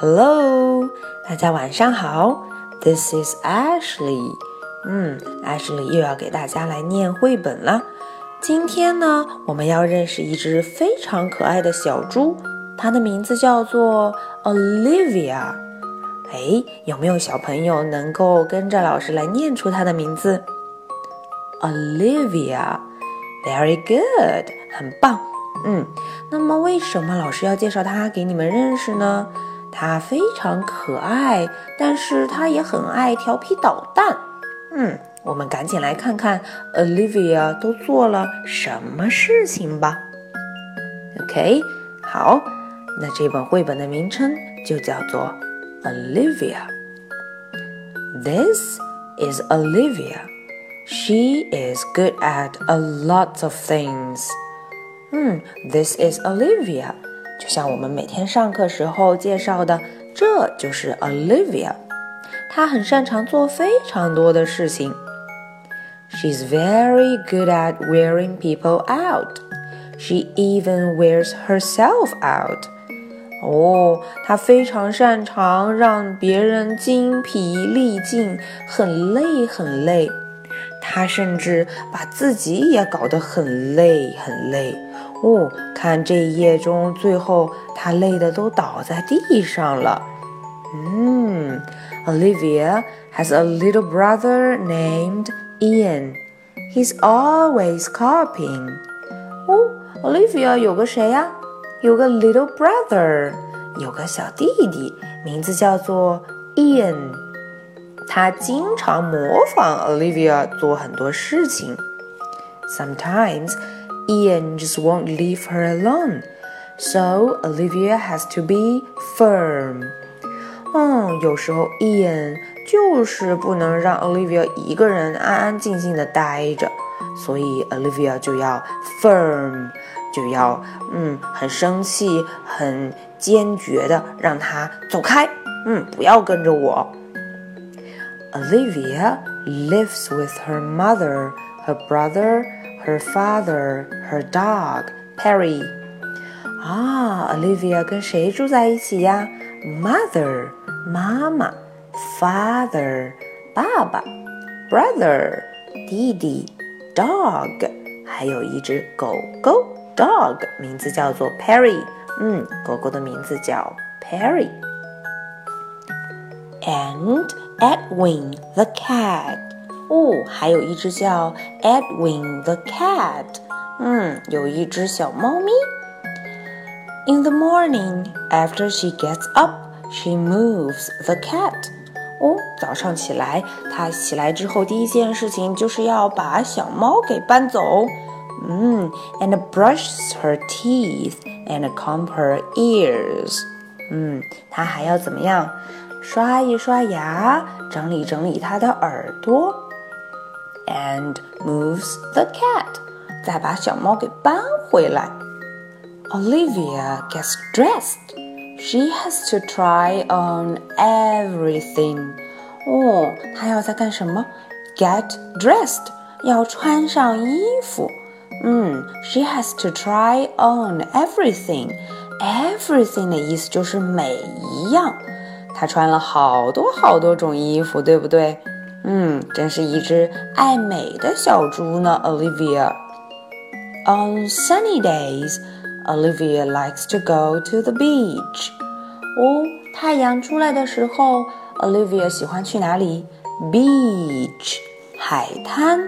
Hello，大家晚上好。This is Ashley。嗯，Ashley 又要给大家来念绘本了。今天呢，我们要认识一只非常可爱的小猪，它的名字叫做 Olivia。哎，有没有小朋友能够跟着老师来念出它的名字？Olivia，very good，很棒。嗯，那么为什么老师要介绍它给你们认识呢？它非常可爱，但是它也很爱调皮捣蛋。嗯，我们赶紧来看看 Olivia 都做了什么事情吧。OK，好，那这本绘本的名称就叫做 Olivia。This is Olivia. She is good at a lot of things. 嗯，This is Olivia， 就像我们每天上课时候介绍的，这就是 Olivia。她很擅长做非常多的事情。She's very good at wearing people out. She even wears herself out. 哦，她非常擅长让别人精疲力尽，很累很累。她甚至把自己也搞得很累很累。哦，看这一页中，最后他累得都倒在地上了。嗯，Olivia has a little brother named Ian. He's always copying. 哦，Olivia 有个谁呀？有个 little brother，有个小弟弟，名字叫做 Ian。他经常模仿 Olivia 做很多事情。Sometimes Ian just won't leave her alone, so Olivia has to be firm. 嗯，有时候 Ian 就是不能让 Olivia 一个人安安静静的待着，所以 Olivia 就要 firm，就要嗯很生气、很坚决的让他走开，嗯，不要跟着我。Olivia lives with her mother, her brother her father, her dog, Perry. 啊，Olivia 跟谁住在一起呀？Mother，妈妈；Father，爸爸；Brother，弟弟；Dog，还有一只狗狗，Dog，名字叫做 Perry。嗯，狗狗的名字叫 Perry。And Edwin the cat。 哦，还有一只叫 Edwin the cat，嗯，有一只小猫咪。In the morning, after she gets up, she moves the cat. 哦，早上起来，她起来之后第一件事情就是要把小猫给搬走。嗯，and brushes her teeth and comb her ears. 嗯，她还要怎么样？刷一刷牙，整理整理她的耳朵。 and moves the cat，再把小猫给搬回来。Olivia gets dressed. She has to try on everything. 哦，她要在干什么？Get dressed，要穿上衣服。嗯，She has to try on everything. Everything 的意思就是每一样。她穿了好多好多种衣服，对不对？ 嗯，真是一只爱美的小猪呢，Olivia。On sunny days, Olivia likes to go to the beach. 哦，太阳出来的时候，Olivia 喜欢去哪里？Beach，海滩。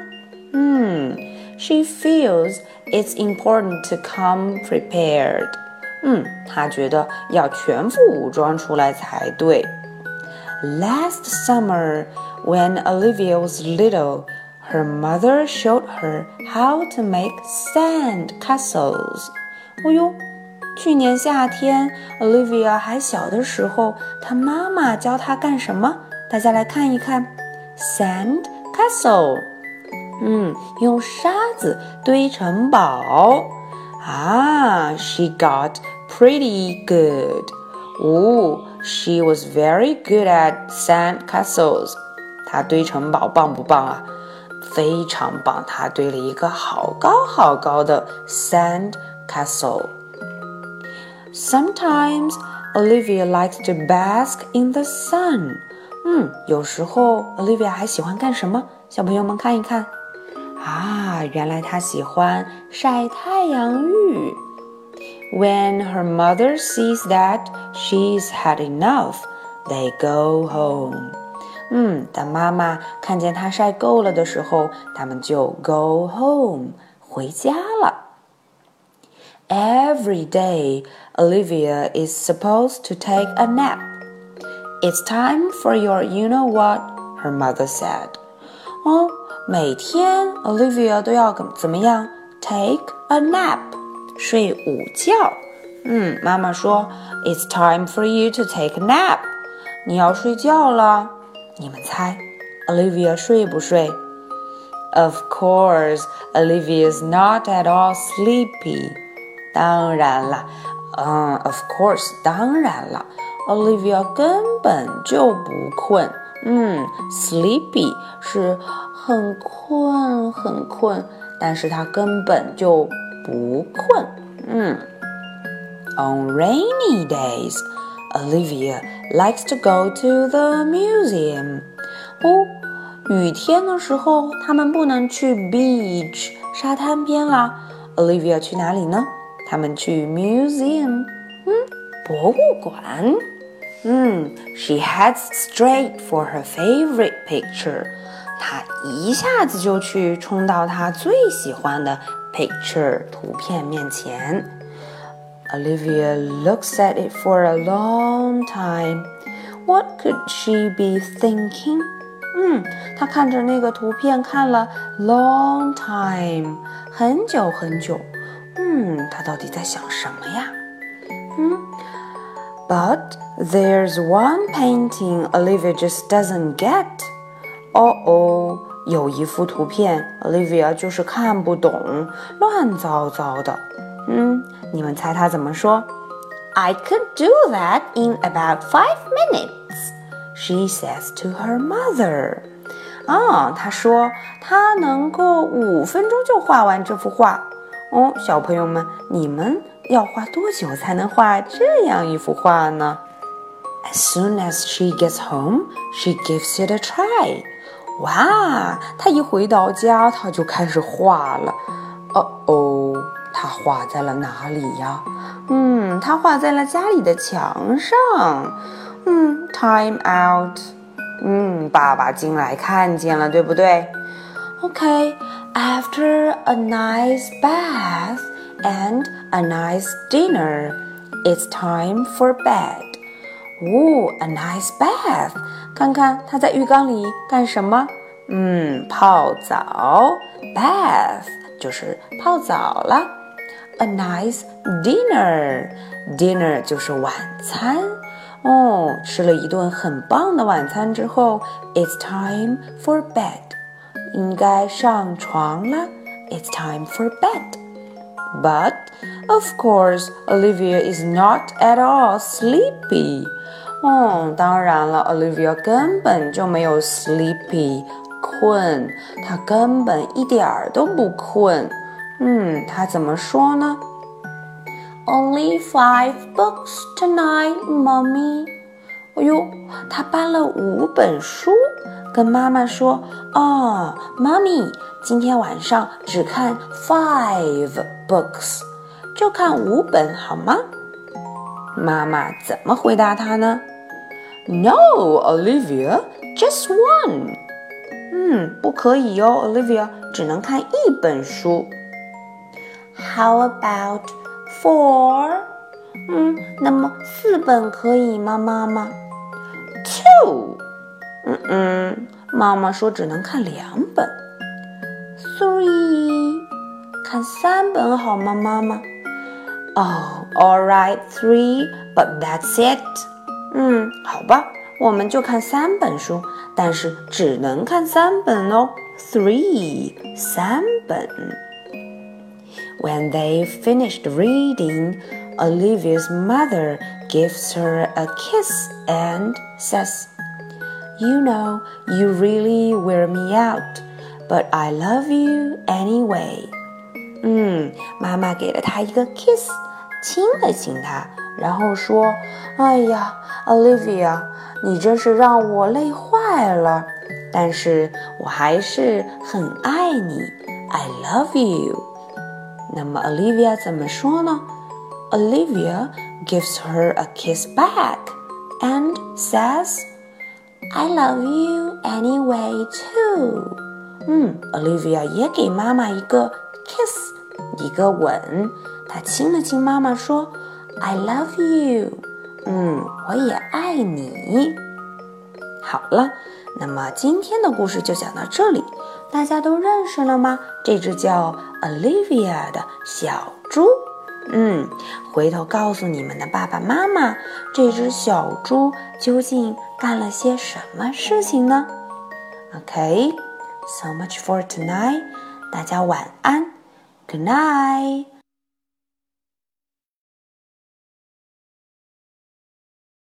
嗯，She feels it's important to come prepared. 嗯，她觉得要全副武装出来才对。Last summer. When Olivia was little, her mother showed her how to make sand castles. 哦哟，去年夏天，Olivia 还小的时候，她妈妈教她干什么？大家来看一看，sand castle。嗯，用沙子堆城堡。啊，she got pretty good. 哦，she was very good at sand castles. 他堆城堡棒不棒啊？非常棒！他堆了一个好高好高的 sand castle。Sometimes Olivia likes to bask in the sun. 嗯，有时候 Olivia 还喜欢干什么？小朋友们看一看。啊，原来她喜欢晒太阳浴。When her mother sees that she's had enough, they go home. 嗯，当妈妈看见她晒够了的时候，他们就 go home 回家了。Every day, Olivia is supposed to take a nap. It's time for your you know what, her mother said. 哦，每天 Olivia 都要怎么样？Take a nap，睡午觉。嗯，妈妈说，It's time for you to take a nap。你要睡觉了。 你们猜，Olivia 睡不睡？Of course, Olivia is not at all sleepy. 当然了，嗯，Of course，当然了，Olivia 根本就不困。嗯，sleepy 是很困很困，但是她根本就不困。嗯，On rainy days, Olivia likes to go to the museum. 哦，雨天的时候，他们不能去 beach 沙滩边啦。Olivia 去哪里呢？他们去 museum，嗯，博物馆。嗯，she heads straight for her favorite picture。她一下子就去冲到她最喜欢的 picture 图片面前。Olivia looks at it for a long time. What could she be thinking? 嗯，她看着那个图片看了 long time，很久很久。嗯，他到底在想什么呀？嗯，But there's one painting Olivia just doesn't get. 哦哦，有一幅图片 Olivia 就是看不懂，乱糟糟的。嗯， 你们猜他怎么说？I could do that in about five minutes, she says to her mother. 啊，他说他能够五分钟就画完这幅画。哦，小朋友们，你们要花多久才能画这样一幅画呢？As soon as she gets home, she gives it a try. 哇，她一回到家，她就开始画了。哦哦， 她画在了哪里呀？嗯，她画在了家里的墙上。嗯，Time out。嗯，爸爸进来看见了，对不对？OK。After a nice bath and a nice dinner, it's time for bed. 哦，a nice bath，看看他在浴缸里干什么？嗯，泡澡。Bath 就是泡澡了。A nice dinner，dinner 就是晚餐。哦，吃了一顿很棒的晚餐之后，it's time for bed。应该上床了。It's time for bed. But of course, Olivia is not at all sleepy. 哦，当然了，Olivia 根本就没有 sleepy 困，她根本一点儿都不困。 嗯，他怎么说呢？Only five books tonight, mommy. 哎呦，他搬了五本书。跟妈妈说：“啊、哦，妈咪，今天晚上只看 five books，就看五本好吗？”妈妈怎么回答他呢？“No, Olivia, just one。”嗯，不可以哟，Olivia 只能看一本书。“How about four？” 嗯，那么四本可以吗，妈妈？“Two。”嗯嗯，妈妈说只能看两本。Three，看三本好吗，妈妈？Oh, all right, three, but that's it. 嗯，好吧，我们就看三本书，但是只能看三本哦。Three，三本。 When they finished reading, Olivia's mother gives her a kiss and says. You know, you really wear me out, but I love you anyway. 嗯，妈妈给了他一个 kiss，亲了亲他。 然后说：“哎呀，Olivia，你真是让我累坏了。但是我还是很爱你，I love you。” 那么 Olivia 怎么说呢？Olivia gives her a kiss back and says, "I love you anyway too." 嗯，Olivia 也给妈妈一个 kiss，一个吻。她亲了亲妈妈，说：“I love you。”嗯，我也爱你。好了，那么今天的故事就讲到这里，大家都认识了吗？这只叫 Olivia 的小猪。嗯，回头告诉你们的爸爸妈妈，这只小猪究竟干了些什么事情呢？OK，so much for tonight，大家晚安，Good night。